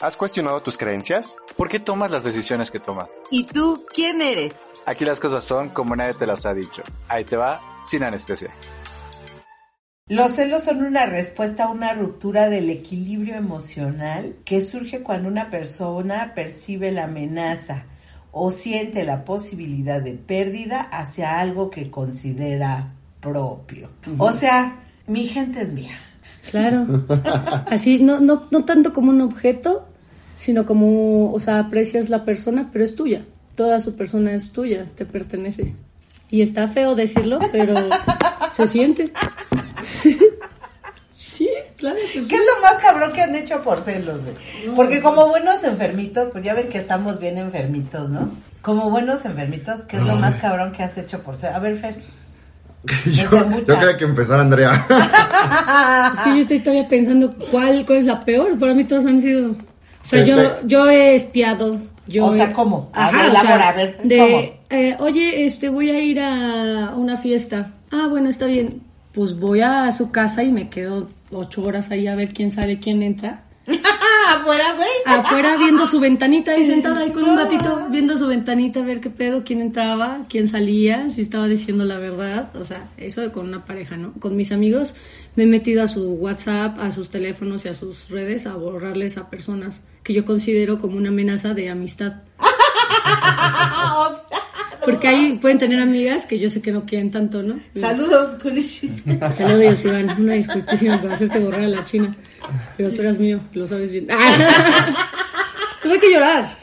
¿Has cuestionado tus creencias? ¿Por qué tomas las decisiones que tomas? ¿Y tú quién eres? Aquí las cosas son como nadie te las ha dicho. Ahí te va, sin anestesia. Los celos son una respuesta a una ruptura del equilibrio emocional que surge cuando una persona percibe la amenaza o siente la posibilidad de pérdida hacia algo que considera propio. O sea, mi gente es mía. Claro. Así, no, no, no tanto como un objeto, sino como, o sea, aprecias la persona, pero es tuya. Toda su persona es tuya, te pertenece. Y está feo decirlo, pero se siente. sí, claro que sí. ¿Qué es lo más cabrón que han hecho por celos, güey? Porque como buenos enfermitos, pues ya ven que estamos bien enfermitos, ¿no? Como buenos enfermitos, ¿qué es lo más cabrón que has hecho por celos? A ver, Fer. yo, yo creo que empezar Andrea. es que yo estoy todavía pensando cuál, cuál es la peor. Para mí todos han sido... O sea, yo, yo he espiado. Yo o sea, ¿cómo? Ajá, o sea, a ver, de, ¿cómo? eh, oye, este, voy a ir a una fiesta. Ah, bueno, está bien. Pues voy a su casa y me quedo ocho horas ahí a ver quién sale, quién entra. Afuera, güey. Afuera viendo su ventanita ahí sentada ahí con un gatito, viendo su ventanita a ver qué pedo, quién entraba, quién salía, si estaba diciendo la verdad. O sea, eso de con una pareja, ¿no? Con mis amigos me he metido a su WhatsApp, a sus teléfonos y a sus redes a borrarles a personas que yo considero como una amenaza de amistad. Porque ahí pueden tener amigas que yo sé que no quieren tanto, ¿no? Saludos. Saludos, Iván. Una disculpísima por hacerte borrar a la china. Pero tú eras mío, lo sabes bien. Tuve que llorar.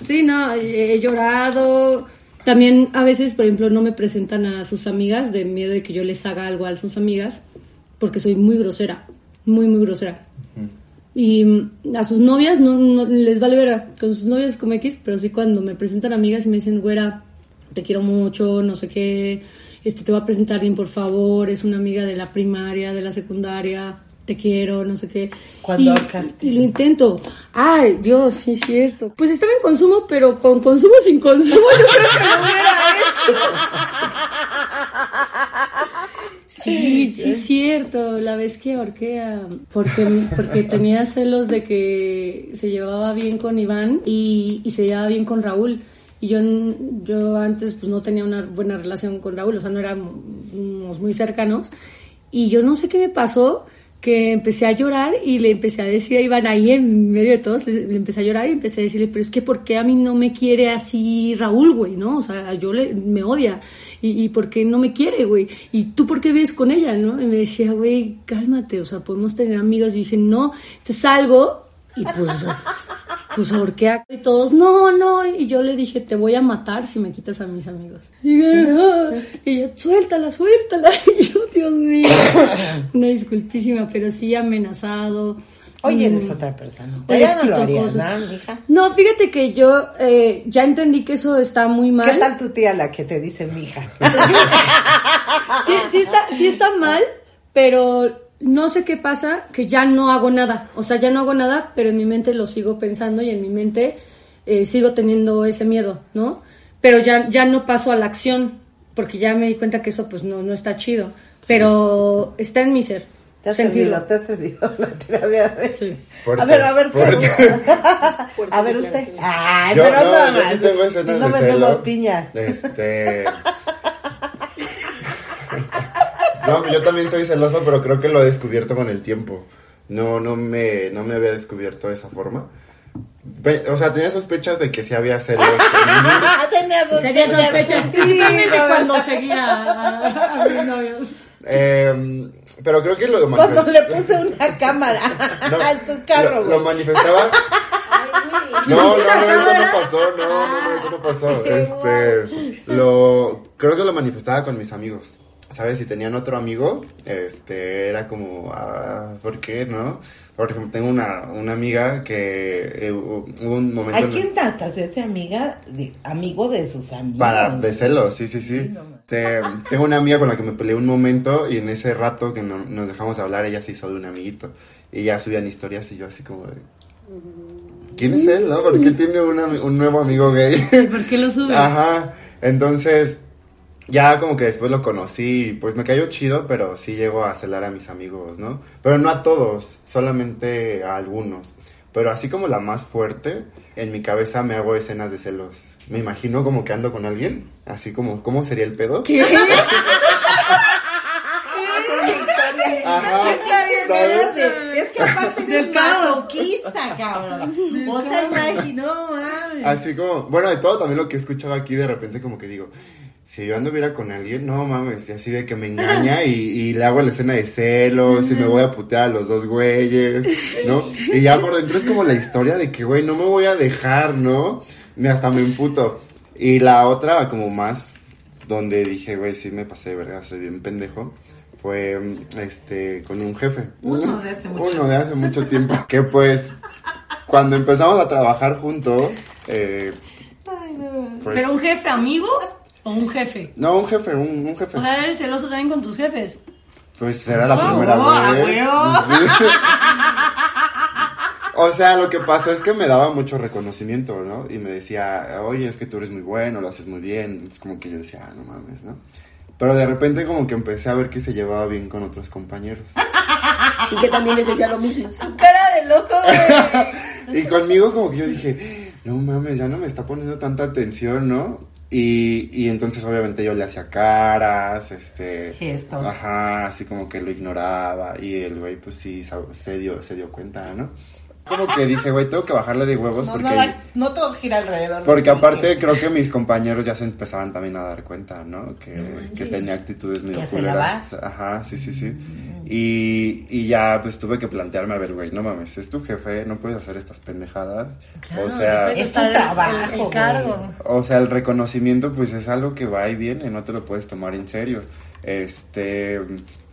Sí, no, he llorado. También a veces, por ejemplo, no me presentan a sus amigas de miedo de que yo les haga algo a sus amigas porque soy muy grosera, muy, muy grosera. Y mm, a sus novias no, no les vale ver con sus novias como X, pero sí cuando me presentan amigas y me dicen, güera, te quiero mucho, no sé qué, este te voy a presentar alguien, por favor, es una amiga de la primaria, de la secundaria, te quiero, no sé qué. Cuando y, lo intento. Ay, Dios, sí es cierto. Pues estaba en consumo, pero con consumo sin consumo yo creo que lo hubiera hecho. Sí, sí es cierto. La vez que ahorqué a... Porque, porque tenía celos de que se llevaba bien con Iván y, y se llevaba bien con Raúl. Y yo, yo antes pues no tenía una buena relación con Raúl, o sea, no éramos muy cercanos. Y yo no sé qué me pasó, que empecé a llorar y le empecé a decir a Iván ahí en medio de todos, le, le empecé a llorar y empecé a decirle, pero es que ¿por qué a mí no me quiere así Raúl, güey? ¿No? O sea, yo le, me odia. ¿Y, ¿Y por qué no me quiere, güey? ¿Y tú por qué vives con ella, no? Y me decía, güey, cálmate, o sea, podemos tener amigas. Y dije, no. Entonces salgo y pues, pues ahorqué y todos, no, no. Y yo le dije, te voy a matar si me quitas a mis amigos. Y, yo, yo, suéltala, suéltala. Y yo, Dios mío. Una disculpísima, pero sí amenazado. Oye, Mm. eres otra persona. Ya no lo harías. ¿no, mija? No, fíjate que yo eh, ya entendí que eso está muy mal. ¿Qué tal tu tía la que te dice mija? Sí, sí está, sí está mal, pero no sé qué pasa, que ya no hago nada. O sea, ya no hago nada, pero en mi mente lo sigo pensando y en mi mente eh, sigo teniendo ese miedo, ¿no? Pero ya, ya no paso a la acción, porque ya me di cuenta que eso pues no, no está chido. Pero está en mi ser. ¿Te has sentirlo. servido? ¿Te has servido la terapia? A ver, Sí. A ver, a ver, fuerte. a ver usted. Ay, Yo, pero no, no, yo sí tengo no de vendemos celo. piñas. Este. No, yo también soy celoso, pero creo que lo he descubierto con el tiempo. No, no me, no me había descubierto de esa forma. O sea, tenía sospechas de que sí había celos. Ah, tenía Tenía sospechas, principalmente no. cuando seguía a, mis novios. Eh, pero creo que lo Cuando manifest- le puse una cámara no, en su carro, lo, lo manifestaba. No, no, no, eso no pasó, no, no, no, eso no pasó. Este, lo, creo que lo manifestaba con mis amigos. ¿Sabes? Si tenían otro amigo, este, era como, ah, ¿por qué, no? Por ejemplo, tengo una, una amiga que eh, hubo un momento ¿A quién hasta se hace amiga, de, amigo de sus amigos? para de celos, sí, sí, sí. Te- tengo una amiga con la que me peleé un momento y en ese rato que no- nos dejamos de hablar, ella se hizo de un amiguito. Y ya subían historias y yo así como de... ¿Quién es él, no? ¿Por qué tiene un, ami- un nuevo amigo gay? ¿Por qué lo sube? Ajá, entonces ya como que después lo conocí pues me cayó chido, pero sí llego a celar a mis amigos, ¿no? Pero no a todos, solamente a algunos. Pero así como la más fuerte, en mi cabeza me hago escenas de celos. Me imagino como que ando con alguien, así como, ¿cómo sería el pedo? ¿Qué? Ajá, Es que- Es que aparte masoquista, cabrón. O sea. Así como, bueno, de todo también lo que he escuchado aquí, de repente como que digo, si yo anduviera con alguien, no mames, y así de que me engaña y, y le hago la escena de celos y me voy a putear a los dos güeyes, ¿no? Y ya por dentro es como la historia de que, güey, no me voy a dejar, ¿no? Y hasta me emputo. Y la otra, como más, donde dije, güey, sí me pasé de verga, soy bien pendejo, fue, este, con un jefe. Uno de hace mucho. Uno de hace mucho tiempo. Que pues, cuando empezamos a trabajar juntos, eh, Ay, no. pues- ¿Pero un jefe amigo o un jefe? no, un jefe, un, un jefe. O sea, eres celoso también con tus jefes. Pues era la Ah, primera oh, ah, vez. Sí. O sea, lo que pasó es que me daba mucho reconocimiento, ¿no? Y me decía, oye, es que tú eres muy bueno, lo haces muy bien. Es como que yo decía, ah, no mames, ¿no? Pero de repente como que empecé a ver que se llevaba bien con otros compañeros. Y que también les decía lo mismo. Su cara de loco, güey. Y conmigo como que yo dije, no mames, ya no me está poniendo tanta atención, ¿no? Y, y entonces obviamente yo le hacía caras, este... Gestos. Ajá, así como que lo ignoraba y el güey pues sí se dio, se dio cuenta, ¿no? Como que dije, güey, tengo que bajarle de huevos No, porque... no, no todo gira alrededor. de Porque aparte creo que mis compañeros ya se empezaban también a dar cuenta, ¿no? Que, que tenía actitudes medio culeras. Ajá, sí, sí, sí. Y, y ya pues tuve que plantearme, a ver, güey, no mames, es tu jefe, no puedes hacer estas pendejadas. o sea, Es tu trabajo, el, el güey. cargo. o sea, el reconocimiento pues es algo que va y viene, no te lo puedes tomar en serio. Este,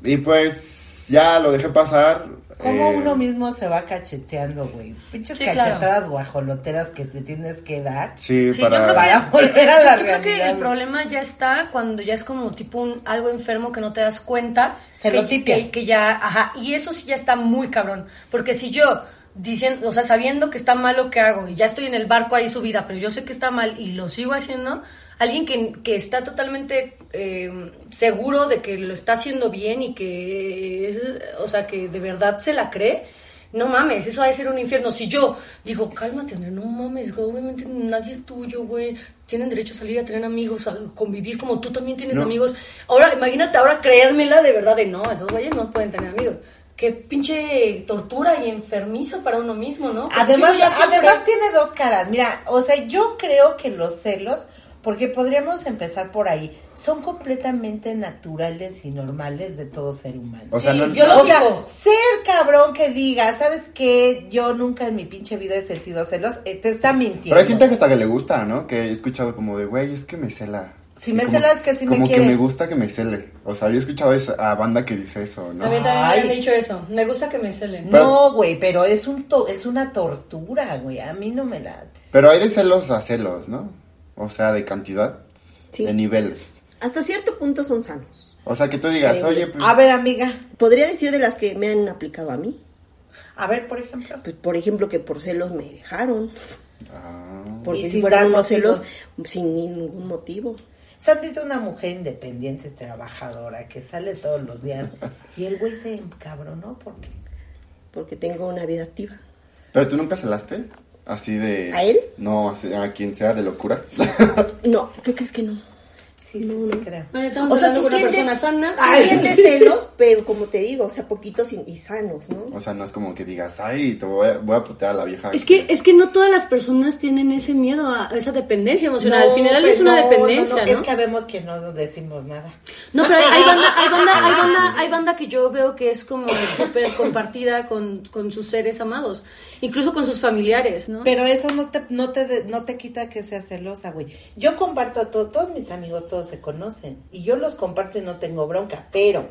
y pues ya lo dejé pasar. ¿Cómo eh, uno mismo se va cacheteando, güey? Pinches Sí, claro. cachetadas guajoloteras que te tienes que dar Sí, Sí, para... yo creo para volver a la Yo creo que realidad. el problema ya está cuando ya es como tipo un algo enfermo que no te das cuenta. Celotipia. Que, que ya, ajá, y eso sí ya está muy cabrón. Porque si yo diciendo, o sea, sabiendo que está mal lo que hago y ya estoy en el barco ahí subida, pero yo sé que está mal y lo sigo haciendo, alguien que, que está totalmente eh, seguro de que lo está haciendo bien y que es, o sea, que de verdad se la cree, no mames, eso ha de ser un infierno. Si yo digo, cálmate, André, no mames, güey, obviamente nadie es tuyo, güey. Tienen derecho a salir a tener amigos, a convivir como tú también tienes No. amigos. Ahora, imagínate ahora creérmela de verdad de no, esos güeyes no pueden tener amigos. Qué pinche tortura y enfermizo para uno mismo, ¿no? Porque Además, si además tiene dos caras. Mira, o sea, yo creo que los celos, porque podríamos empezar por ahí, son completamente naturales y normales de todo ser humano. O sea, Sí, no- yo no- lo O sea, ser cabrón que diga, ¿sabes qué? Yo nunca en mi pinche vida he sentido celos, eh, te está mintiendo. Pero hay gente que hasta que le gusta, ¿no? Que he escuchado como de, güey, es que me cela. Si me como- celas, que sí me Como quiere. que me gusta que me cele. O sea, yo he escuchado esa- a banda que dice eso, ¿no? A mí también me Ay. han dicho eso. Me gusta que me celen. No, güey, pero es un to- es una tortura, güey. A mí no me late. Pero hay de celos a celos, ¿no? O sea, de cantidad, Sí. de niveles. Hasta cierto punto son sanos. O sea, que tú digas, Eh, oye, pues... A ver, amiga. Podría decir de las que me han aplicado a mí. A ver, por ejemplo. Pues, por ejemplo, que por celos me dejaron. ah, Porque si dar unos celos sin ningún motivo. Sandrita, una mujer independiente, trabajadora, que sale todos los días. Y el güey se encabronó porque. Porque tengo una vida activa. Pero tú nunca celaste, así de... ¿A él? No, así, a quien sea de locura. No, ¿qué crees que no? Sí, sí, te creo. Bueno, estamos O sea, hablando sí con una sientes- persona sana. sí sientes celos, pero como te digo, o sea, poquitos y, y sanos, ¿no? o sea, no es como que digas, ay, te voy a, voy a putear a la vieja. Es que, es que no todas las personas tienen ese miedo a esa dependencia emocional. Al final pues es una no, dependencia, no, ¿no? Es que vemos que no decimos nada. No, pero hay, hay banda, hay banda, hay banda, hay banda que yo veo que es como súper compartida con, con sus seres amados, incluso con sus familiares, ¿no? Pero eso no te, no te, no te quita que seas celosa, güey. Yo comparto a to- todos mis amigos, todos se conocen. Y yo los comparto y no tengo bronca, pero,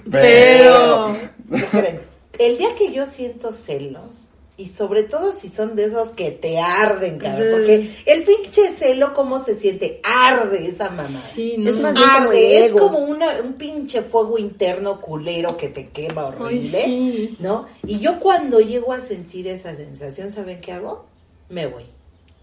Pero- ¿qué creen? El día que yo siento celos, y sobre todo si son de esos que te arden, cabrón, porque el pinche celo, ¿cómo se siente? Arde esa mamá. Sí, no. Es más bien como Arde, es como una, un pinche fuego interno culero que te quema horrible, Ay, sí. ¿no? Y yo cuando llego a sentir esa sensación, ¿saben qué hago? Me voy.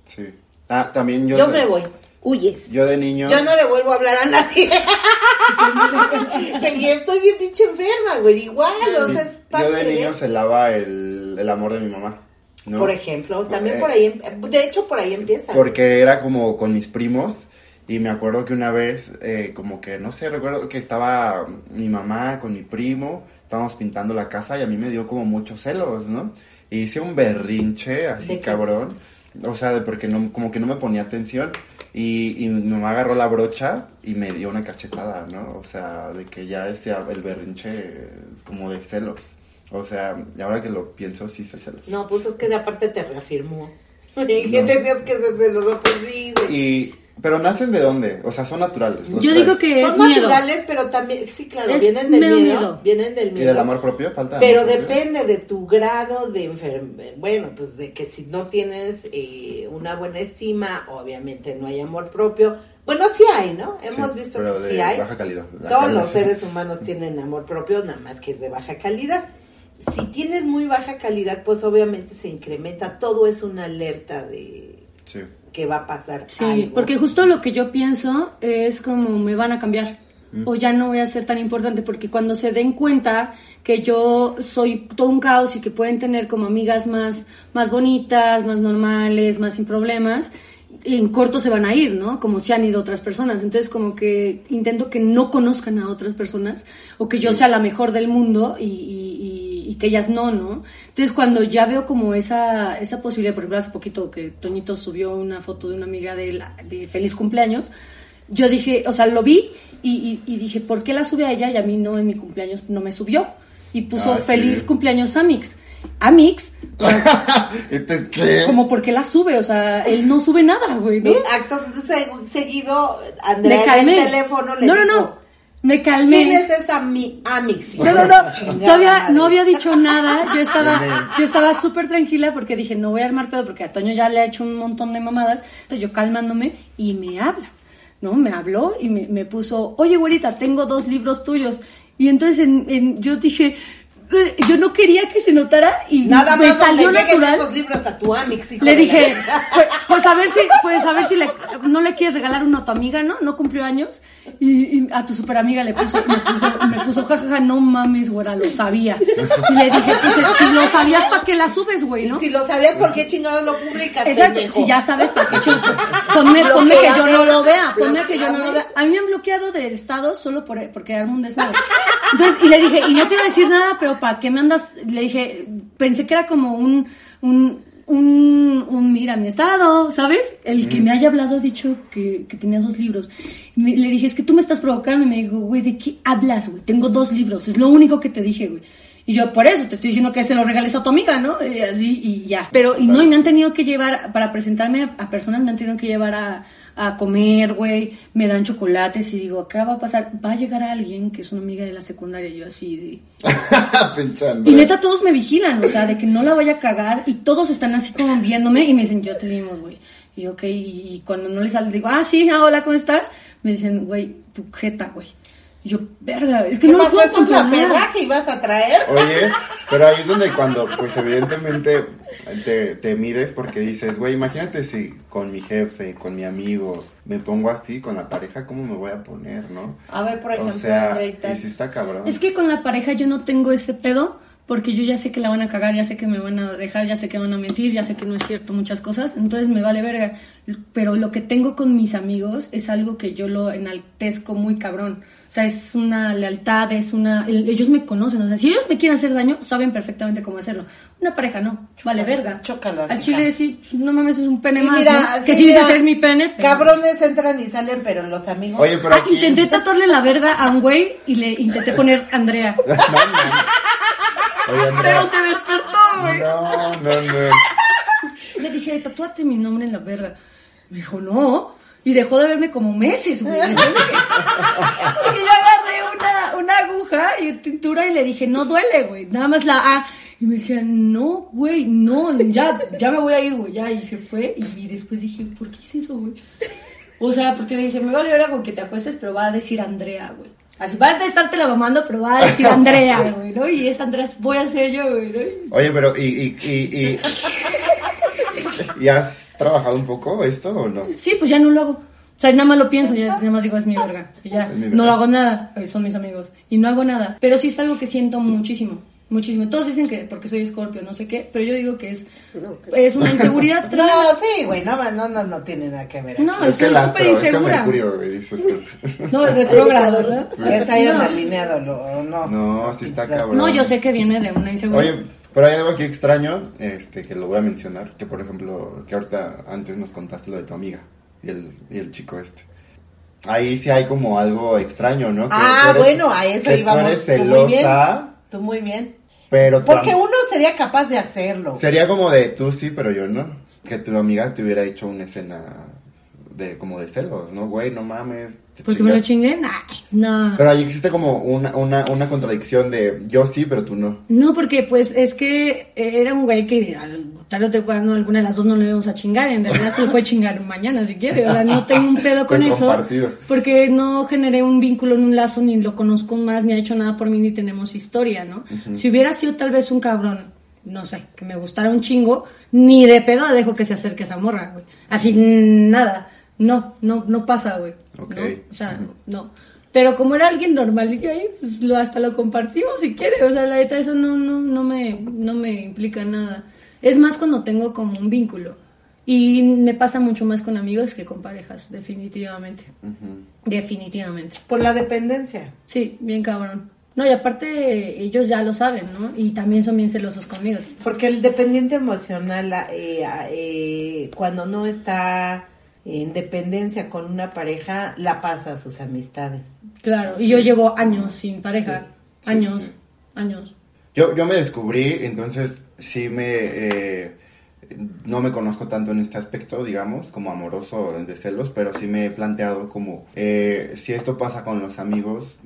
Sí. Ah, también yo... Yo, sé- me voy. Huyes. Yo de niño... Yo no le vuelvo a hablar a nadie. y estoy bien pinche enferma, güey. Igual, o sea, es parte Yo de niño de... celaba el el, el amor de mi mamá. ¿no? Por ejemplo, también Eh, por ahí, em- de hecho por ahí empieza. Porque era como con mis primos y me acuerdo que una vez, eh, como que, no sé, recuerdo que estaba mi mamá con mi primo, estábamos pintando la casa y a mí me dio como muchos celos, ¿no? Hice un berrinche así cabrón, o sea, de porque no, como que no me ponía atención y, y mi mamá agarró la brocha y me dio una cachetada, ¿no? O sea, de que ya ese, el berrinche como de celos. O sea, y ahora que lo pienso, sí soy celos. No, pues es que de aparte te reafirmó. Que tenías que ser celoso, pues sí, güey. Y, pero nacen de dónde? O sea, son naturales. los Yo tres. digo que es Son miedo. naturales, pero también, sí, claro, Es vienen del miedo, miedo. Vienen del ¿Y miedo. del amor propio? Falta Pero amor propio? depende de tu grado de enfermedad. Bueno, pues de que si no tienes eh, una buena estima, obviamente no hay amor propio. Bueno, sí hay, ¿no? Hemos Sí, visto pero que de sí hay. baja calidad. Todos calidad. los seres humanos tienen amor propio, nada más que es de baja calidad. Si tienes muy baja calidad, pues obviamente se incrementa. Todo es una alerta de Sí. que va a pasar. Sí, algo. porque justo lo que yo pienso es como me van a cambiar o ya no voy a ser tan importante porque cuando se den cuenta que yo soy todo un caos y que pueden tener como amigas más más bonitas, más normales, más sin problemas, en corto se van a ir, ¿no? Como se han ido otras personas. Entonces como que intento que no conozcan a otras personas o que yo sea la mejor del mundo y, y- y- y que ellas no, ¿no? Entonces cuando ya veo como esa, esa posibilidad, por ejemplo, hace poquito que Toñito subió una foto de una amiga de, la- de feliz cumpleaños, yo dije, o sea, lo vi y, y- y dije, ¿por qué la sube a ella y a mí no en mi cumpleaños no me subió? Y puso Ah, sí. feliz cumpleaños Amix. Amix, ¿Y tú qué? como porque la sube, o sea, él no sube nada, güey, ¿no? Actos se- seguido, Andrea en el teléfono le no, no, no, me calmé. ¿Quién es esa mi Amix? No, no, no, Chingada todavía madre. no había dicho nada, yo estaba, yo estaba súper tranquila porque dije, no voy a armar pedo porque a Toño ya le ha hecho un montón de mamadas, entonces yo calmándome y me habla, ¿no? Me habló y me, me puso, oye güerita, tengo dos libros tuyos, y entonces en, en- yo dije, yo no quería que se notara y Nada me más salió natural. esos libros a tu Amix, hijo Le dije, pues, pues a ver si, pues a ver si le, no le quieres regalar uno a tu amiga, ¿no? No cumplió años. Y, y a tu super amiga le puso, me puso, me puso, jajaja, no mames, güera, lo sabía. Y le dije, pues si lo sabías, ¿para qué la subes, güey, no? Si lo sabías, ¿por qué chingados lo publicas, Exacto, si ya sabes, ¿para qué chingo? Ponme, ponme que yo no lo vea, ponme que yo no lo vea. A mí me han bloqueado del estado solo por, porque armo un desmadre. Entonces, y le dije, y no te iba a decir nada, pero ¿para qué me andas? Le dije, pensé que era como un, un, un, un mira mi estado, ¿sabes? El que me haya hablado ha dicho que, que tenía dos libros. Me- le dije, es que tú me estás provocando. Y me dijo, güey, ¿de qué hablas, güey? Tengo dos libros, es lo único que te dije, güey. Y yo, por eso, te estoy diciendo que se lo regales a tu amiga, ¿no? Y así, y ya. Pero, y no, y me han tenido que llevar, para presentarme a, a personas, me han tenido que llevar a, a comer, güey. Me dan chocolates y digo, acá va a pasar, va a llegar alguien que es una amiga de la secundaria. Y yo así de... Y neta, todos me vigilan, o sea, de que no la vaya a cagar. Y todos están así como viéndome y me dicen, yo te vimos, güey. Y yo, ok, y cuando no les sale, digo, ah, sí, ah, hola, ¿cómo estás? Me dicen, güey, tu jeta, güey. Y yo, verga, es que ¿Qué no lo pasó? ¿Esta es la perra que ibas a traer? Oye, pero ahí es donde cuando, pues evidentemente te, te mides porque dices, güey, imagínate si con mi jefe, con mi amigo, me pongo así, con la pareja, ¿cómo me voy a poner, no? A ver, por ejemplo, o sea, y si está cabrón. Es que con la pareja yo no tengo ese pedo porque yo ya sé que la van a cagar, ya sé que me van a dejar, ya sé que van a mentir, ya sé que no es cierto muchas cosas, entonces me vale verga. Pero lo que tengo con mis amigos es algo que yo lo enaltezco muy cabrón. O sea, es una lealtad, es una... el- Ellos me conocen, o sea, si ellos me quieren hacer daño, saben perfectamente cómo hacerlo. Una pareja no, vale verga. Chócalas, Al chile sí, no mames, es un pene Sí, más, mira, ¿no? Que sí, si dices es mi pene, pero- Cabrones entran y salen, pero los amigos... Oye, pero Ah, aquí... intenté tatuarle la verga a un güey y le intenté poner Andrea. No. Oye, Andrea. Pero se despertó, güey. No, no, no. Le dije, tatúate mi nombre en la verga. Me dijo, no. Y dejó de verme como meses, güey. Porque yo agarré una, una aguja y tintura y le dije, no duele, güey. Nada más la A. Y me decía, no, güey, no, ya, ya me voy a ir, güey, ya. Y se fue. Y después dije, ¿por qué hice eso, güey? O sea, porque le dije, me vale verga con que te acuestes, pero va a decir Andrea, güey. Así va a estarte la mamando, pero va a decir Andrea, güey, ¿no? Y esa Andrea voy a ser yo, güey, ¿no? Oye, pero, ¿y, y, y, y, ¿y has trabajado un poco esto o no? Sí, pues ya no lo hago. O sea, nada más lo pienso, ya nada más digo, es mi verga. Y ya, no lo hago nada, son mis amigos. Y no hago nada. Pero sí es algo que siento muchísimo. Muchísimo. Todos dicen que porque soy escorpio, no sé qué, pero yo digo que es, No, es una inseguridad. No, sí, güey, no, no, no, no tiene nada que ver. No, Es el súper astro, es que insegura. Mercurio, güey, dices tú. No, es retrógrado, ¿verdad? Es ahí no. un alineado, lo- o no. No, sí está cabrón. No, yo sé que viene de una inseguridad. Oye, pero hay algo aquí extraño, este, que lo voy a mencionar, que por ejemplo, que ahorita antes nos contaste lo de tu amiga y el, y el chico este. Ahí sí hay como algo extraño, ¿no? Que Ah, eres- bueno, a eso que íbamos. Tú eres Tú muy bien. celosa, Tú muy bien. Pero Porque uno sería capaz de hacerlo. Sería como de tú sí, pero yo no. Que tu amiga te hubiera hecho una escena de como de celos, ¿no? Güey, no mames. Porque me lo chingué. Ay, no. Pero ahí existe como una, una, una contradicción de yo sí, pero tú no. No, porque pues es que era un güey que al- tarde o temprano alguna de las dos no le íbamos a chingar. En realidad se lo puede chingar mañana si quiere. O sea, no tengo un pedo con eso. compartido. Porque no generé un vínculo en un lazo, ni lo conozco más, ni ha hecho nada por mí, ni tenemos historia, ¿no? Si hubiera sido tal vez un cabrón, no sé, que me gustara un chingo, ni de pedo dejo que se acerque esa morra, güey. Así, nada. No, no, no pasa, güey. Ok. ¿no? O sea, no. Pero como era alguien normalito ahí, pues lo, hasta lo compartimos si quiere. O sea, la neta, eso no, no, no, me, no me implica nada. Es más cuando tengo como un vínculo. Y me pasa mucho más con amigos que con parejas, definitivamente. Definitivamente. Por la dependencia. Sí, bien cabrón. No, y aparte ellos ya lo saben, ¿no? Y también son bien celosos conmigo. Porque el dependiente emocional, eh, eh, cuando no está en dependencia con una pareja, la pasa a sus amistades. Claro, y yo llevo años sin pareja. Sí, años, sí, años. Yo, yo me descubrí, entonces sí me... eh, no me conozco tanto en este aspecto, digamos, como amoroso de celos, pero sí me he planteado como, eh, si esto pasa con los amigos,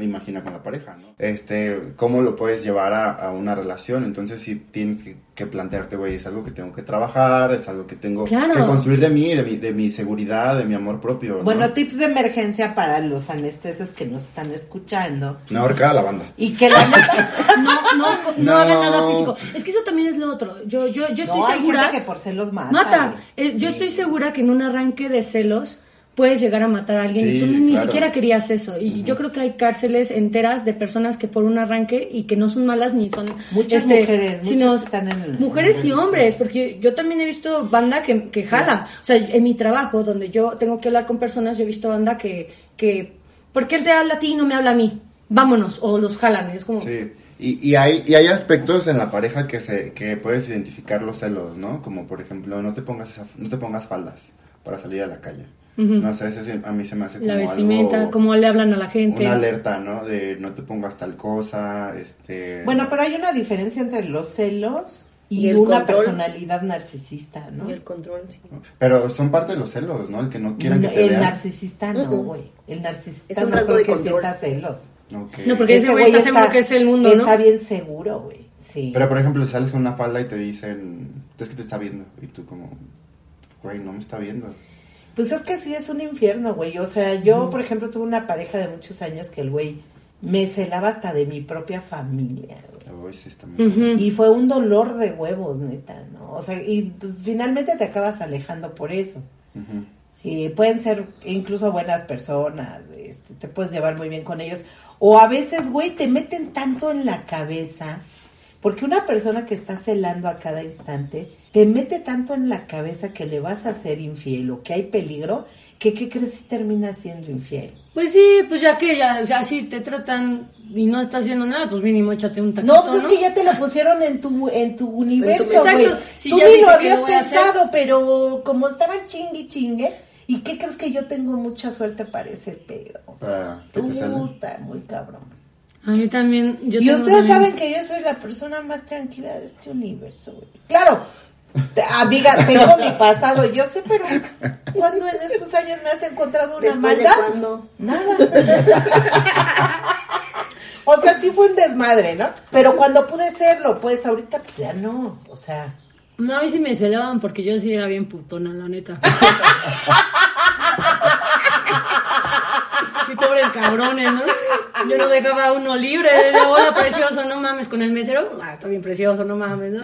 imagina con la pareja, ¿no? Este, ¿cómo lo puedes llevar a, a una relación? Entonces sí tienes que, que plantearte, güey, es algo que tengo que trabajar, es algo que tengo Claro. que construir de mí, de mi, de mi seguridad, de mi amor propio, ¿no? Bueno, tips de emergencia para los anestesios que nos están escuchando. no ahorcar a la banda. Y que la. No, no, no, No. hagan nada físico. Es que eso también es lo otro. Yo, yo, yo estoy no, hay segura. gente que por celos mata. Eh, yo Sí. estoy segura que en un arranque de celos puedes llegar a matar a alguien y Sí, tú ni claro. siquiera querías eso. Y yo creo que hay cárceles enteras de personas que por un arranque y que no son malas ni son Muchas este, mujeres, sino muchas están en- mujeres y hombres, porque yo también he visto banda que, que jala. O sea, en mi trabajo donde yo tengo que hablar con personas, yo he visto banda que que ¿por qué él te habla a ti y no me habla a mí? Vámonos o los jalan, y es como Sí, y, y, hay, y hay aspectos en la pareja que se que puedes identificar los celos, ¿no? Como por ejemplo, no te pongas esa- no te pongas faldas para salir a la calle. No sé, eso sí- a mí se me hace como la vestimenta, algo- cómo le hablan a la gente. una alerta, ¿no? De no te pongas tal cosa, este... Bueno, pero hay una diferencia entre los celos y, Y el una control. personalidad narcisista, ¿no? Y el control, sí. Pero son parte de los celos, ¿no? El que no quieran que te el vean. narcisista no, güey. El narcisista Es un no de que sienta celos. Ok. No, porque ese güey está seguro que es el mundo, ¿no? Está bien seguro, güey. Sí. Pero por ejemplo, sales con una falda y te dicen, es que te está viendo. Y tú como, güey, no me está viendo. Pues es que sí es un infierno, güey. O sea, yo, por ejemplo, tuve una pareja de muchos años que el güey me celaba hasta de mi propia familia, güey. Muy... Ujú. Y fue un dolor de huevos, neta, ¿no? O sea, y pues finalmente te acabas alejando por eso. Y pueden ser incluso buenas personas, este, te puedes llevar muy bien con ellos. O a veces, güey, te meten tanto en la cabeza, porque una persona que está celando a cada instante, te mete tanto en la cabeza que le vas a ser infiel o que hay peligro, que ¿qué crees si termina siendo infiel? Pues sí, pues ya que ya, o sea, si te tratan y no estás haciendo nada, pues mínimo échate un taquito, No, pues es que ya te lo pusieron en tu, en tu universo, Exacto. güey. Si Tú ya ni lo habías pensado, pero como estaban chingue chingue, ¿y qué crees que yo tengo mucha suerte para ese pedo? Celen. Puta, muy cabrón. A mí también, yo y tengo ustedes también- saben que yo soy la persona más tranquila de este universo, güey. Claro, amiga, tengo mi pasado, yo sé, pero ¿cuándo en estos años me has encontrado una maldad? cuándo. Nada. o sea, sí fue un desmadre, ¿no? Pero cuando pude serlo, pues ahorita pues ya no, o sea... No, a mí sí me celaban porque yo sí era bien putona, la neta. Pobres cabrones, ¿no? Yo no dejaba a uno libre. de, Hola, precioso, no mames, con el mesero. Ah, está bien precioso, no mames, ¿no?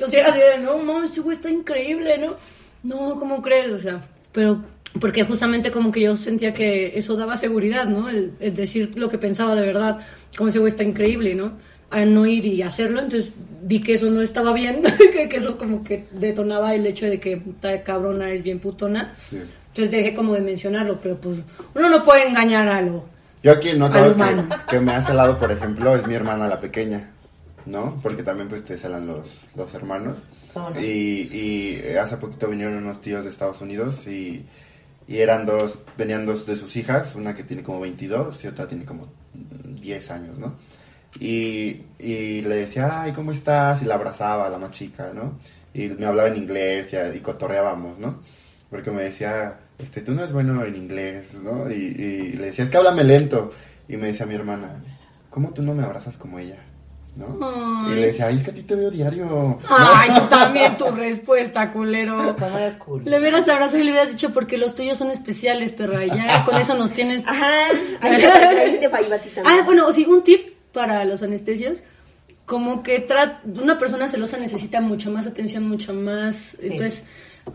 Yo sí era así no mames, este güey está increíble, ¿no? No, ¿cómo crees? O sea, pero porque justamente como que yo sentía que eso daba seguridad, ¿no? El, decir lo que pensaba de verdad, como ese güey está increíble, ¿no? A no ir y hacerlo, entonces vi que eso no estaba bien, que, que eso como que detonaba el hecho de que esta cabrona es bien putona. Sí. Entonces dejé como de mencionarlo, pero pues uno no puede engañar a algo. Yo aquí noto Al que, que me ha celado, por ejemplo, es mi hermana la pequeña, ¿no? Porque también pues te celan los, los hermanos. ¿Cómo no? Y, y hace poquito vinieron unos tíos de Estados Unidos y, y eran dos, venían dos de sus hijas, una que tiene como 22 y otra tiene como mm, 10 años, ¿no? Y, y le decía, ay, ¿cómo estás? Y la abrazaba, la más chica, ¿no? Y me hablaba en inglés y, y cotorreábamos, ¿no? Porque me decía, este, tú no eres bueno en inglés, ¿no? Y, y le decía, es que háblame lento. Y me decía mi hermana, ¿cómo tú no me abrazas como ella? ¿No? Ay. Y le decía, ay, es que a ti te veo diario. Ay, tú también tu respuesta, culero. ¿Cómo eres cool? Le hubieras abrazado y le hubieras dicho porque los tuyos son especiales, perra. y Ya con eso nos tienes. Ajá, ahí te, ahí te falló a ti también. Ah, bueno, sí, un tip para los anestesios. Como que tra- una persona celosa necesita mucho más atención, mucho más. Entonces,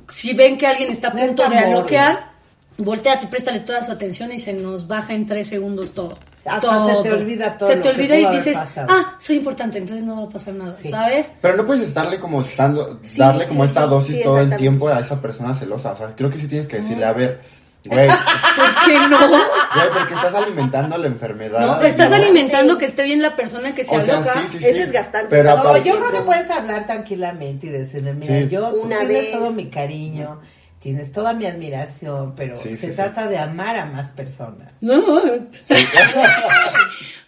si ven que alguien está a No punto está de amor, aloquear, volteate, préstale toda su atención y se nos baja en tres segundos todo. Hasta Todo. se te olvida todo Se te olvida y dices, pasado. ah, soy importante, entonces no va a pasar nada, Sí. ¿sabes? Pero no puedes estarle como estando, Sí, darle sí, como esta sí, dosis sí, todo el tiempo a esa persona celosa. O sea, creo que sí tienes que decirle, a ver, güey, ¿Por qué no? güey, porque estás alimentando la enfermedad. No, estás ¿no? alimentando que esté bien la persona que se O sea, aloca. sí, sí, sí. Es desgastante, Pero. No, yo creo que puedes hablar tranquilamente y decirle, mira, Sí. yo tú Una tienes todo mi cariño, tienes toda mi admiración, pero Sí, se sí, trata de amar a más personas. No.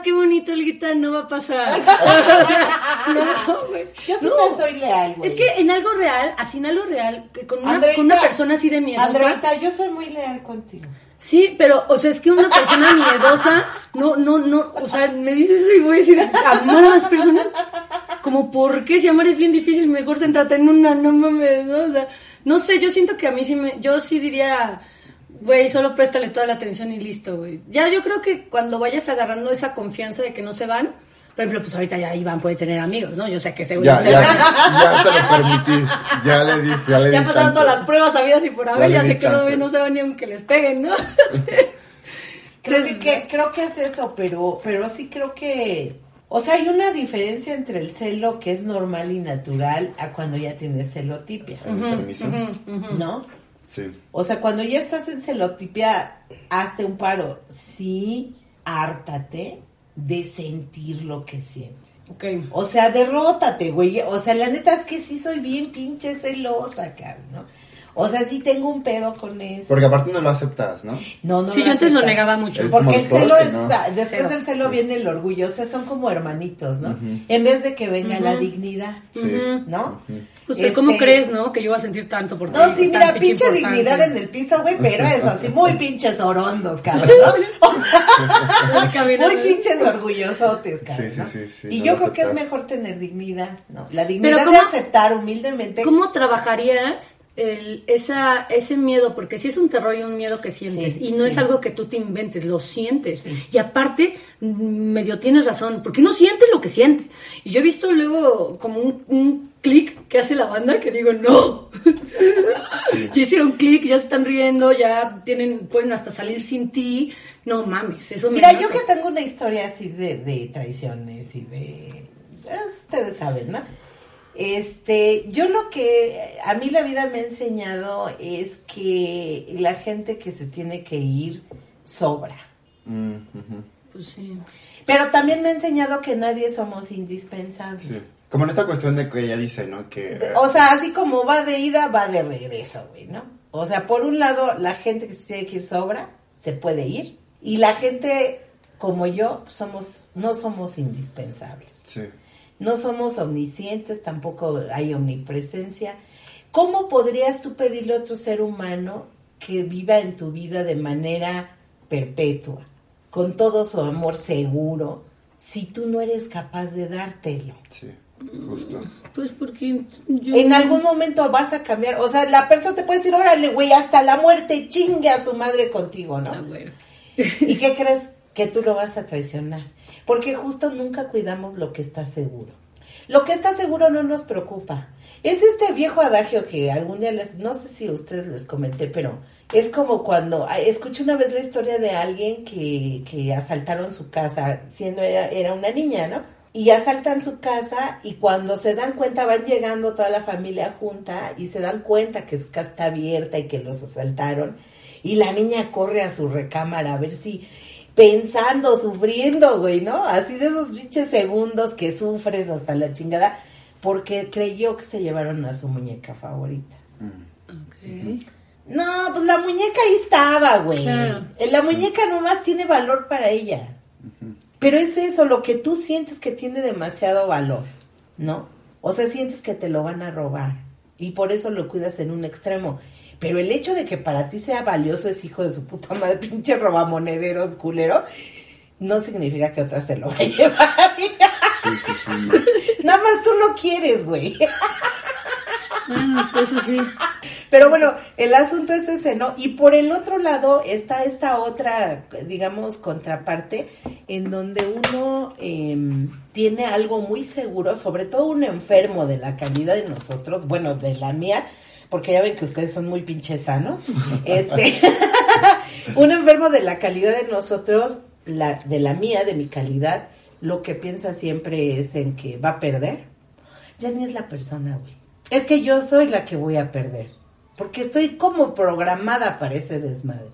ah, qué bonito, Olguita, no va a pasar. no, güey. Yo sí No. soy leal, güey. Es que en algo real, así en algo real, que con una, Andreita, con una persona así de miedosa. Andreita, yo soy muy leal contigo. Sí, pero, o sea, es que una persona miedosa, no, no, no, o sea, me dices eso y voy a decir, amar a más personas. Como, ¿por qué? Si amar es bien difícil, mejor céntrate en una, no mames, ¿no? O sea, no sé, yo siento que a mí sí me, yo sí diría, güey, solo préstale toda la atención y listo, güey. Ya yo creo que cuando vayas agarrando esa confianza de que no se van, por ejemplo, pues ahorita ya Iván puede tener amigos, ¿no? Yo sé que güey Ya, no se ya, ya se lo permití. Ya le dije, ya le Ya di pasaron chance. todas las pruebas habidas y por haber, ya sé que no, no se van ni aunque les peguen, ¿no? Creo que, que- creo que es eso, pero, pero sí creo que, o sea, hay una diferencia entre el celo que es normal y natural a cuando ya tienes celotipia, Con permiso. ¿no? Sí. O sea, cuando ya estás en celotipia, hazte un paro. Sí, hártate de sentir lo que sientes. Ok. O sea, derrótate, güey. O sea, la neta es que sí soy bien pinche celosa, cabrón, ¿no? O sea, sí tengo un pedo con eso. Porque aparte no lo aceptas, ¿no? No, no Sí, lo yo antes lo aceptas. negaba mucho. Es Porque el celo es, no. después Cero. del celo viene el orgullo, o sea, son como hermanitos, ¿no? En vez de que venga la dignidad, Sí. ¿no? Pues, Este- ¿cómo crees, no? Que yo voy a sentir tanto por ti. No, sí, mira, pinche importante. dignidad en el piso, güey, pero eso, así, muy pinches orondos, cabrón, ¿no? O sea, muy pinches orgullosotes, cabrón, Sí, sí, sí, sí, y no yo creo que es aceptas. mejor tener dignidad, ¿no? La dignidad Pero de ¿cómo- aceptar humildemente. ¿Cómo trabajarías el, esa, ese miedo? Porque si es un terror y un miedo que sientes, Sí, y no sí. es algo que tú te inventes, lo sientes. Y aparte, medio tienes razón, porque no sientes lo que sientes. Y yo he visto luego como un, un clic que hace la banda que digo, no. ya hicieron clic, ya se están riendo, ya tienen, pueden hasta salir sin ti. No mames, eso me Mira, mata. yo que tengo una historia así de, de traiciones y de... Ustedes saben, ¿no? Este, yo lo que a mí la vida me ha enseñado es que la gente que se tiene que ir sobra. Mm. Pues sí. Pero también me ha enseñado que nadie somos indispensables. Sí. Como en esta cuestión de que ella dice, ¿no? Que... eh, O sea, así como va de ida, va de regreso, güey, ¿no? O sea, por un lado, la gente que se tiene que ir sobra, se puede ir. Y la gente como yo, somos, no somos indispensables. Sí. No somos omniscientes, tampoco hay omnipresencia. ¿Cómo podrías tú pedirle a otro ser humano que viva en tu vida de manera perpetua, con todo su amor seguro, si tú no eres capaz de dártelo? Sí, justo. Pues porque yo... En algún momento vas a cambiar. O sea, la persona te puede decir, órale, güey, hasta la muerte chingue a su madre contigo, ¿no? Ah, güey. ¿Y qué crees? Que tú lo vas a traicionar. Porque justo nunca cuidamos lo que está seguro. Lo que está seguro no nos preocupa. Es este viejo adagio que algún día les, no sé si a ustedes les comenté, pero es como cuando, escuché una vez la historia de alguien que, que asaltaron su casa, siendo era, era una niña, ¿no? Y asaltan su casa y cuando se dan cuenta van llegando toda la familia junta y se dan cuenta que su casa está abierta y que los asaltaron y la niña corre a su recámara a ver si pensando, sufriendo, güey, ¿no? Así de esos pinches segundos que sufres hasta la chingada porque creyó que se llevaron a su muñeca favorita. No, pues la muñeca ahí estaba, güey. Claro. La muñeca nomás tiene valor para ella. Pero es eso, lo que tú sientes que tiene demasiado valor, ¿no? O sea, sientes que te lo van a robar. Y por eso lo cuidas en un extremo. Pero el hecho de que para ti sea valioso es hijo de su puta madre, pinche robamonederos, culero, no significa que otra se lo va a llevar. Sí, sí, sí. Nada más tú lo quieres, güey. Bueno, eso sí. Pero bueno, el asunto es ese, ¿no? Y por el otro lado está esta otra, digamos, contraparte, en donde uno em, tiene algo muy seguro, sobre todo un enfermo de la calidad de nosotros, bueno, de la mía, porque ya ven que ustedes son muy pinches sanos. Este, un enfermo de la calidad de nosotros, la, de la mía, de mi calidad, lo que piensa siempre es en que va a perder. Ya ni es la persona, güey. Es que yo soy la que voy a perder. Porque estoy como programada para ese desmadre.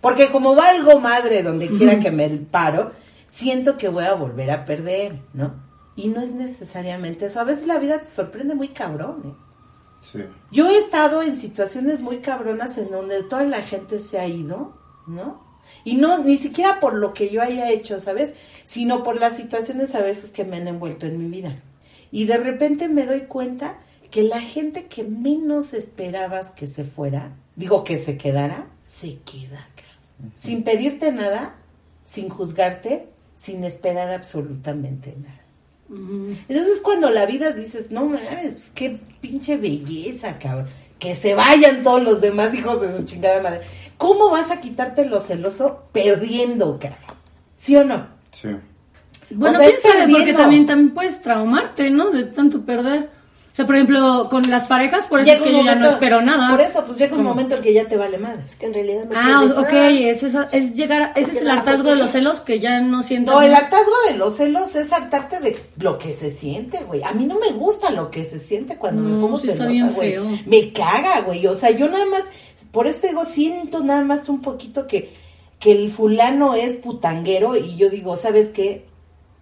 Porque como valgo madre donde quiera que me paro, siento que voy a volver a perder, ¿no? Y no es necesariamente eso. A veces la vida te sorprende muy cabrón, ¿eh? Sí. Yo he estado en situaciones muy cabronas en donde toda la gente se ha ido, ¿no? Y no, ni siquiera por lo que yo haya hecho, ¿sabes? Sino por las situaciones a veces que me han envuelto en mi vida. Y de repente me doy cuenta que la gente que menos esperabas que se fuera, digo que se quedara, se queda acá. Sin pedirte nada, sin juzgarte, sin esperar absolutamente nada. Entonces cuando la vida dices, no mames, pues qué pinche belleza, cabrón. Que se vayan todos los demás hijos de su chingada madre. ¿Cómo vas a quitarte lo celoso perdiendo, cabrón? ¿Sí o no? Sí. Bueno, O sea, quién sabe, porque también, también puedes traumarte, ¿no? De tanto perder. O sea, por ejemplo, con las parejas, por eso es que yo ya no espero nada. Por eso, pues llega un momento en que ya te vale madre. Es que en realidad no Ah, ok, es, esa- es llegar, a- ese es el hartazgo de los celos que ya no siento. No, el hartazgo de los celos es hartarte de lo que se siente, güey. A mí no me gusta lo que se siente cuando me pongo sí está celosa, bien güey. feo. Me caga, güey. O sea, yo nada más, por eso te digo, siento nada más un poquito que, que el fulano es putanguero y yo digo, ¿sabes qué?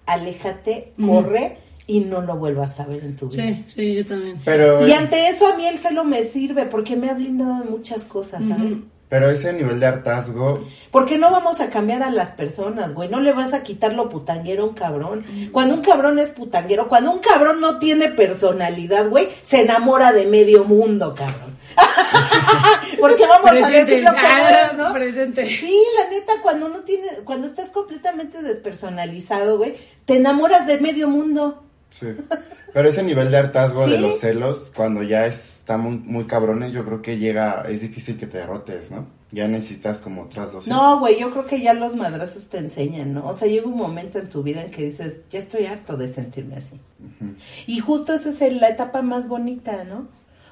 Aléjate, corre y no lo vuelvas a ver en tu vida. Sí, sí, yo también. Pero, Y ante eso a mí el celo me sirve porque me ha blindado de muchas cosas, ¿sabes? Pero ese nivel de hartazgo, Porque no vamos a cambiar a las personas, güey. No le vas a quitar lo putanguero a un cabrón. Cuando un cabrón es putanguero, cuando un cabrón no tiene personalidad, güey, se enamora de medio mundo, cabrón. Porque vamos a decir lo que Ah, ¿no? presente. Sí, la neta, cuando no tiene, cuando estás completamente despersonalizado, güey, te enamoras de medio mundo. Sí. Pero ese nivel de hartazgo de los celos, cuando ya está muy, muy cabrones, yo creo que llega, es difícil que te derrotes, ¿no? Ya necesitas como otras dosis. No, güey, yo creo que ya los madrazos te enseñan, ¿no? O sea, llega un momento en tu vida en que dices, ya estoy harto de sentirme así. Y justo esa es la etapa más bonita, ¿no?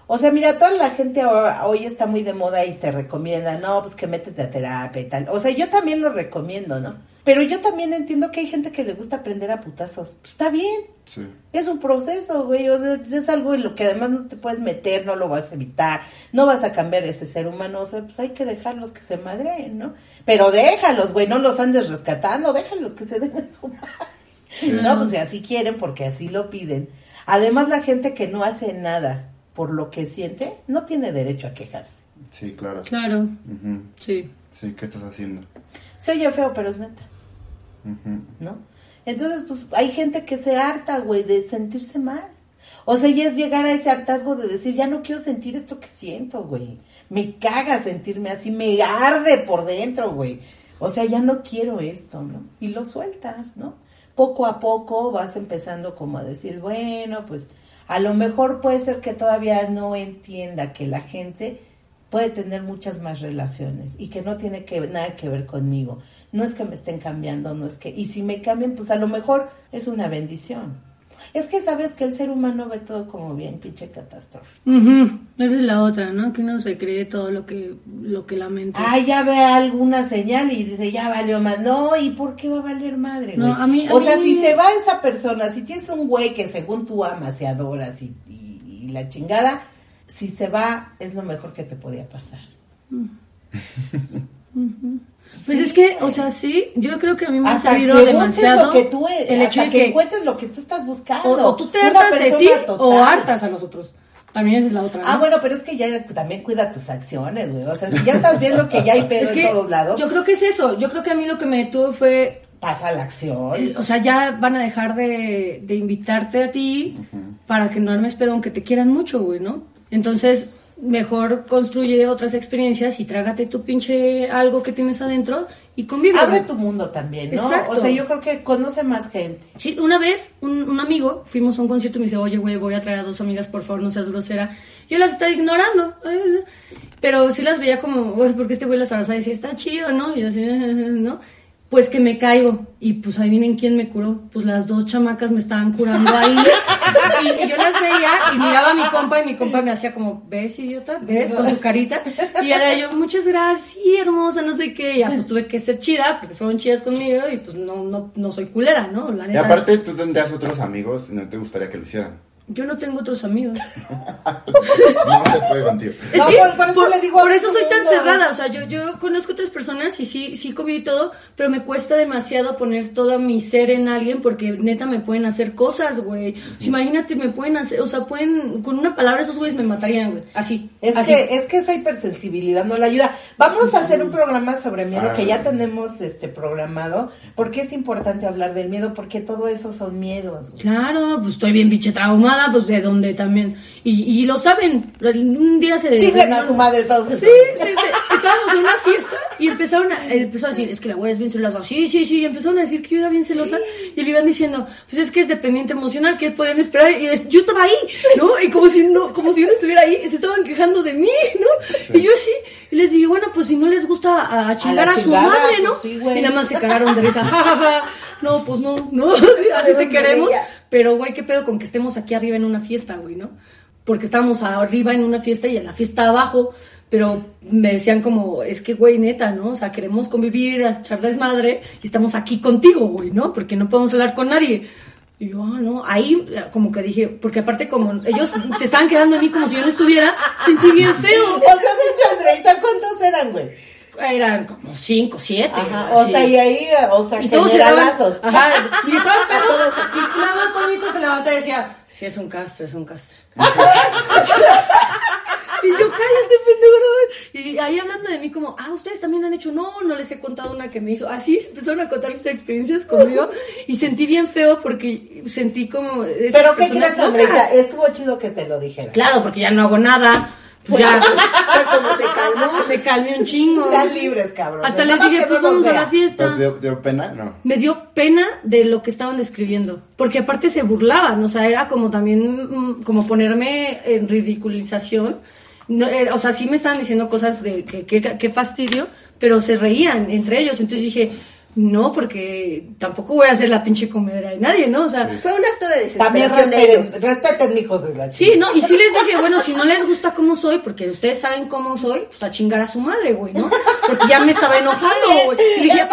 O sea, mira, toda la gente ahora- hoy está muy de moda y te recomienda, no, pues que métete a terapia y tal. O sea, yo también lo recomiendo, ¿no? Pero yo también entiendo que hay gente que le gusta aprender a putazos. Pues está bien, Sí. es un proceso, güey. O sea, es algo en lo que además no te puedes meter, no lo vas a evitar, no vas a cambiar ese ser humano. O sea, pues hay que dejarlos que se madreen, ¿no? Pero déjalos, güey, no los andes rescatando, déjalos que se den en su madre. No, pues si así quieren, porque así lo piden. Además, la gente que no hace nada por lo que siente, no tiene derecho a quejarse. Sí, claro. Claro, sí. Sí, ¿qué estás haciendo? Se oye feo, pero es neta. ¿No? Entonces, pues hay gente que se harta, güey, de sentirse mal. O sea, ya es llegar a ese hartazgo de decir, ya no quiero sentir esto que siento, güey. Me caga sentirme así, me arde por dentro, güey. O sea, ya no quiero esto, ¿no? Y lo sueltas, ¿no? Poco a poco vas empezando como a decir, bueno, pues a lo mejor puede ser que todavía no entienda que la gente puede tener muchas más relaciones y que no tiene que, nada que ver conmigo. No es que me estén cambiando, no es que... Y si me cambian, pues a lo mejor es una bendición. Es que sabes que el ser humano ve todo como bien pinche catástrofe. Esa es la otra, ¿no? Que uno se cree todo lo que, lo que la mente. Ah, ya ve alguna señal y dice, ya valió más. No, ¿y por qué va a valer madre, No, a mí- a o sea, mí- si se va esa persona, si tienes un güey que según tú amas y adoras y, y- y la chingada, si se va, es lo mejor que te podía pasar. Pues es que, o sea, sí, yo creo que a mí me ha servido demasiado lo que tú, el hecho de que, que encuentres lo que tú estás buscando. o, o tú te hartas de ti o hartas a los otros. También esa es la otra. ¿no? Ah, bueno, pero es que ya también cuida tus acciones, güey. O sea, si ya estás viendo que ya hay pedo es que en todos lados, yo creo que es eso. Yo creo que a mí lo que me detuvo fue pasa la acción. o sea, ya van a dejar de, de invitarte a ti para que no armes pedo, aunque te quieran mucho, güey, ¿no? Entonces, mejor construye otras experiencias y trágate tu pinche algo que tienes adentro y convive. Abre tu mundo también, ¿no? Exacto. O sea, yo creo que conoce más gente. Sí, una vez, un, un amigo, fuimos a un concierto y me dice, oye, güey, voy a traer a dos amigas, por favor, no seas grosera. Yo las estaba ignorando, pero sí las veía como, "Uy, porque este güey las abrazaba y decía, está chido, ¿no? Y yo así, "Eh, ¿no? Pues que me caigo. Y pues adivinen quién me curó. Pues las dos chamacas me estaban curando ahí. Y, y yo las veía y miraba a mi compa y mi compa me hacía como, ¿ves, idiota? ¿Ves? Con su carita. Y era yo, muchas gracias, sí, hermosa, no sé qué. Y ya pues tuve que ser chida porque fueron chidas conmigo y pues no, no, no soy culera, ¿no? La Y aparte tú tendrías otros amigos y no te gustaría que lo hicieran. Yo no tengo otros amigos. No se puede contigo. Es No, que por- por eso le digo a por eso soy tan mundo. cerrada. O sea, yo, yo conozco otras personas y sí, sí convivo y todo, pero me cuesta demasiado poner todo mi ser en alguien porque neta me pueden hacer cosas, güey. O sea, imagínate, me pueden hacer, o sea, pueden, con una palabra esos güeyes me matarían, güey. Así. Es así. que, es que esa hipersensibilidad no la ayuda. Vamos a hacer un programa sobre miedo Ah. que ya tenemos este programado. porque es importante hablar del miedo? Porque todo eso son miedos. güey. Claro, pues estoy bien pinche traumada, pues de donde también. Y, y lo saben, un día se... Chinguen a su madre todos. Sí, sí, sí. Estábamos en una fiesta y empezaron a, empezó a decir, es que la güera es bien celosa. Sí, sí, sí. Y empezaron a decir que yo era bien celosa. Y le iban diciendo, pues es que es dependiente emocional, ¿qué pueden esperar? Y es- yo estaba ahí, ¿no? Y como si no, como si yo no estuviera ahí, se estaban quejando de mí, ¿no? Y yo así, y les dije, bueno, pues si no les gusta a, a chingar a, su chingada, madre, ¿no? pues sí, güey. y nada más se cagaron de risa, ja, ja, ja. No, pues no, no, así, así te queremos. Pero, güey, ¿qué pedo con que estemos aquí arriba en una fiesta, güey, no? Porque estábamos arriba en una fiesta y en la fiesta abajo, pero me decían como, es que, güey, neta, ¿no? O sea, queremos convivir, echar desmadre y estamos aquí contigo, güey, ¿no? Porque no podemos hablar con nadie. Y yo, ah, no, ahí como que dije, porque aparte como ellos se estaban quedando en mí como si yo no estuviera, sentí bien feo. O sea, pinche Andreita, ¿cuántos eran, güey? Eran como cinco, siete. Ajá, o sea, y ahí, o sea, Y todos se generalazos. ajá, y estaban pedos, y nada más Tomito se levanta y decía, sí, es un castre, es un castre. y yo, cállate, pendejo, no". Y ahí hablando de mí como, ah, ustedes también han hecho, no, no les he contado una que me hizo, así empezaron a contar sus experiencias conmigo, y sentí bien feo porque sentí como... Pero ¿qué crees, locas. Estuvo chido que te lo dijera. Claro, porque ya no hago nada, pues ya, como se calmó. me calmé un chingo. Sean libres, cabrón. Hasta les dije, pues no vamos a la fiesta. ¿Te dio, dio pena? No. me dio pena de lo que estaban escribiendo, porque aparte se burlaban, o sea, era como también mm, como ponerme en ridiculización. No, era- o sea, sí me estaban diciendo cosas de que, que, que fastidio, pero se reían entre ellos. Entonces dije, no, porque tampoco voy a hacer la pinche comedera de nadie, ¿no? O sea, Fue un acto de También desesperación de respeten, ellos. respeten, hijos de la Sí, ¿no? Y sí les dije, bueno, si no les gusta cómo soy, porque ustedes saben cómo soy, pues a chingar a su madre, güey, ¿no? Porque ya me estaba enojando, güey. Y le dije,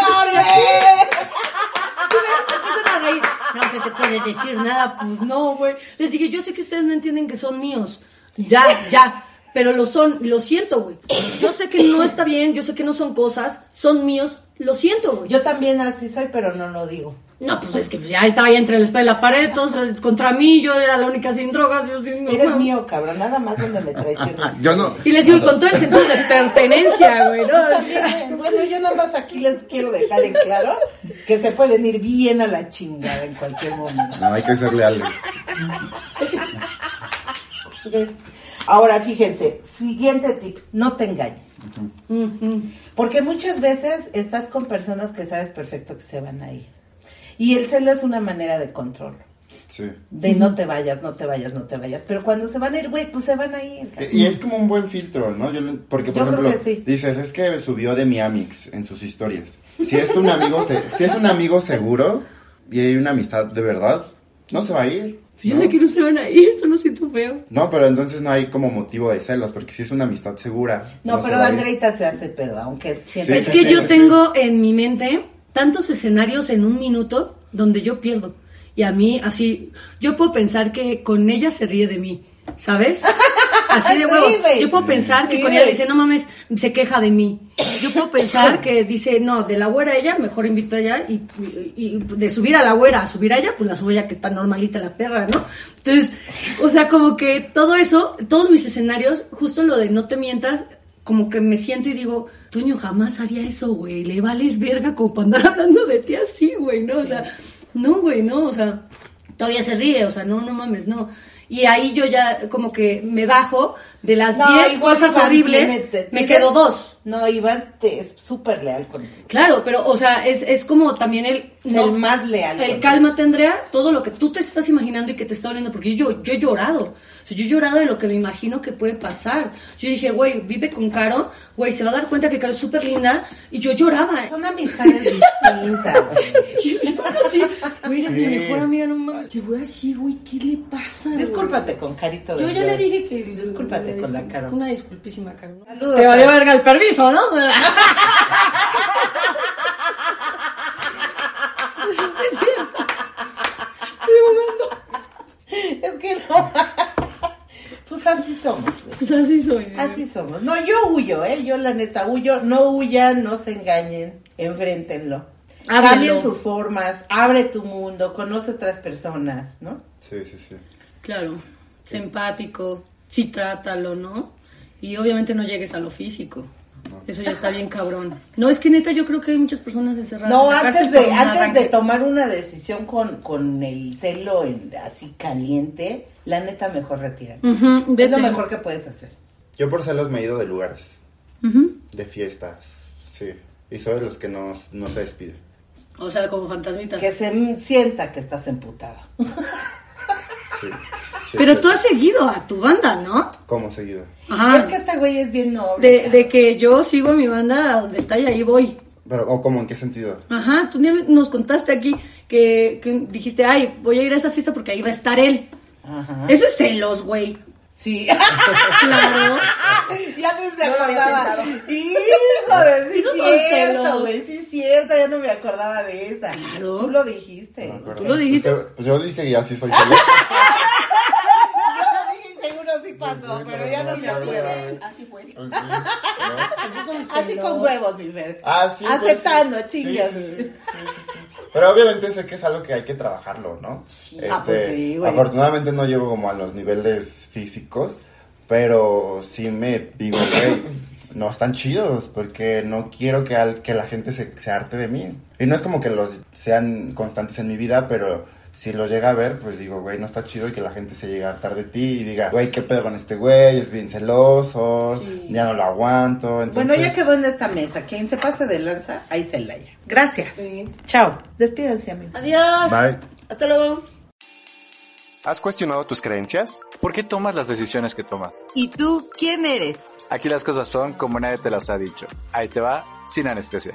reír. No se te puede decir nada, pues no, güey. Les dije, yo sé que ustedes no entienden que son míos. Ya, ya. Pero lo son, lo siento, güey. Yo sé que no está bien, yo sé que no son cosas, son míos, lo siento, güey. Yo también así soy, pero no lo digo. No, pues es que pues, ya estaba ahí entre la espalda y la pared, todos eh, contra mí, yo era la única sin drogas, yo sin... Eres mío, cabrón, nada más donde me traicionas. yo no. Y les digo, con todo el sentido de pertenencia, güey, ¿no? También, bueno, yo nada más aquí les quiero dejar en claro que se pueden ir bien a la chingada en cualquier momento. No, hay que ser leales. Ahora, fíjense, siguiente tip, no te engañes. Porque muchas veces estás con personas que sabes perfecto que se van a ir. Y el celo es una manera de control. Sí. De no te vayas, no te vayas, no te vayas. Pero cuando se van a ir, güey, pues se van a ir. cabrón. Y es como un buen filtro, ¿no? Yo porque, por Yo creo ejemplo, que sí. dices, es que subió de mi Amix en sus historias. Si es un amigo, se- si es un amigo seguro y hay una amistad de verdad, no se va a ir. Yo ¿No? sé que no se van a ir, solo siento feo. No, pero entonces no hay como motivo de celos, porque si es una amistad segura. No, se pero ir. Andreita se hace pedo, aunque siempre... es que yo tengo en mi mente tantos escenarios en un minuto donde yo pierdo. Y a mí, así, yo puedo pensar que con ella se ríe de mí, ¿sabes? Así de huevos. Yo puedo pensar que con ella le dice, no mames, se queja de mí. Yo puedo pensar que dice, no, de la güera a ella, mejor invito a ella. Y, y- y de subir a la güera a subir a ella, pues la subo ya que está normalita la perra, ¿no? Entonces, o sea, como que todo eso, todos mis escenarios, justo lo de no te mientas, como que me siento y digo, Toño jamás haría eso, güey. Le vales verga como para andar hablando de ti así, güey, ¿no? O sea, no, güey, no, o sea, todavía se ríe, o sea, no, no mames, no. Y ahí yo ya como que me bajo de las No, 10 igual cosas horribles, tiene- me quedo dos. No, Iván te- es súper leal contigo. Claro, pero, o sea, es, es como también el... Es el más leal El cálmate, Andrea, todo lo que tú te estás imaginando y que te está doliendo, porque yo, yo he llorado. O sea, yo he llorado de lo que me imagino que puede pasar. Yo dije, güey, vive con Caro, güey, se va a dar cuenta que Caro es súper linda, y yo lloraba. Son amistades distintas, güey. Yo estaba así, güey, eres mi mejor amiga, no mames. Llegó así, güey, ¿qué le pasa? güey? Discúlpate con Carito. Yo ya le dije que... Discúlpate con la Caro. Una disculpísima, Caro. ¿no? Saludos. Te valió verga el permiso, ¿no? Es que no. Pues así somos. Pues así soy. Así somos. No, yo huyo, ¿eh? Yo la neta huyo. No huyan, no se engañen. Enfréntenlo. Cambien sus formas. Abre tu mundo. Conoce otras personas, ¿no? Sí, sí, sí. Claro, sé empático, sí trátalo, ¿no? Y obviamente no llegues a lo físico. Eso ya está bien cabrón. No, es que neta yo creo que hay muchas personas encerradas No, en la antes de, antes arranque. de tomar una decisión con, con el celo en- así caliente, la neta mejor retira. Ujú, Es vete. lo mejor que puedes hacer. Yo por celos me he ido de lugares, de fiestas, sí. Y soy de los que no, no se despide. O sea, como fantasmita. Que se sienta que estás emputado. Sí. sí, Pero sí. tú has seguido a tu banda, ¿no? ¿Cómo seguido? Ajá. Es que este güey es bien noble. de, de que yo sigo a mi banda donde está y ahí voy. Pero, ¿o cómo? ¿En qué sentido? Ajá, tú ya nos contaste aquí que, que dijiste, ay, voy a ir a esa fiesta porque ahí va a estar él. Ajá. Eso es celos, güey. Sí. Claro. ya ni se No lo había acordaba. pensado. Híjole, sí es cierto, güey. Sí es cierto, ya no me acordaba de esa. Claro. Tú lo dijiste. No. ¿Tú lo dijiste? Pues, pues yo dije que así soy celoso. Yo lo dije y seguro sí pasó, Sí, pero ya no me acuerdo. Así fue. Pues sí, ¿no? Esos son Así con huevos, mi Fer. Ah, sí. pues, Aceptando, sí. chingas. Sí, sí, sí, sí, sí, sí. Pero obviamente sé que es algo que hay que trabajarlo, ¿no? Este, Ah, pues sí, güey. Afortunadamente no llego como a los niveles físicos, pero sí me digo, güey, no están chidos, porque no quiero que, al- que la gente se, se harte de mí. Y no es como que los sean constantes en mi vida, pero si los llega a ver, pues digo, güey, no está chido y que la gente se llegue a hartar de ti y diga, güey, ¿qué pedo con este güey? Es bien celoso, Sí. ya no lo aguanto. Entonces, Bueno, ya quedó en esta mesa. Quien se pase de lanza, ahí se la haya. Gracias. Chao. Despídense, amigos. Adiós. Bye. Hasta luego. ¿Has cuestionado tus creencias? ¿Por qué tomas las decisiones que tomas? ¿Y tú quién eres? Aquí las cosas son como nadie te las ha dicho. Ahí te va, sin anestesia.